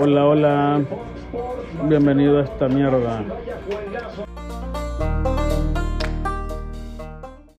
Hola, hola. Bienvenido a esta mierda.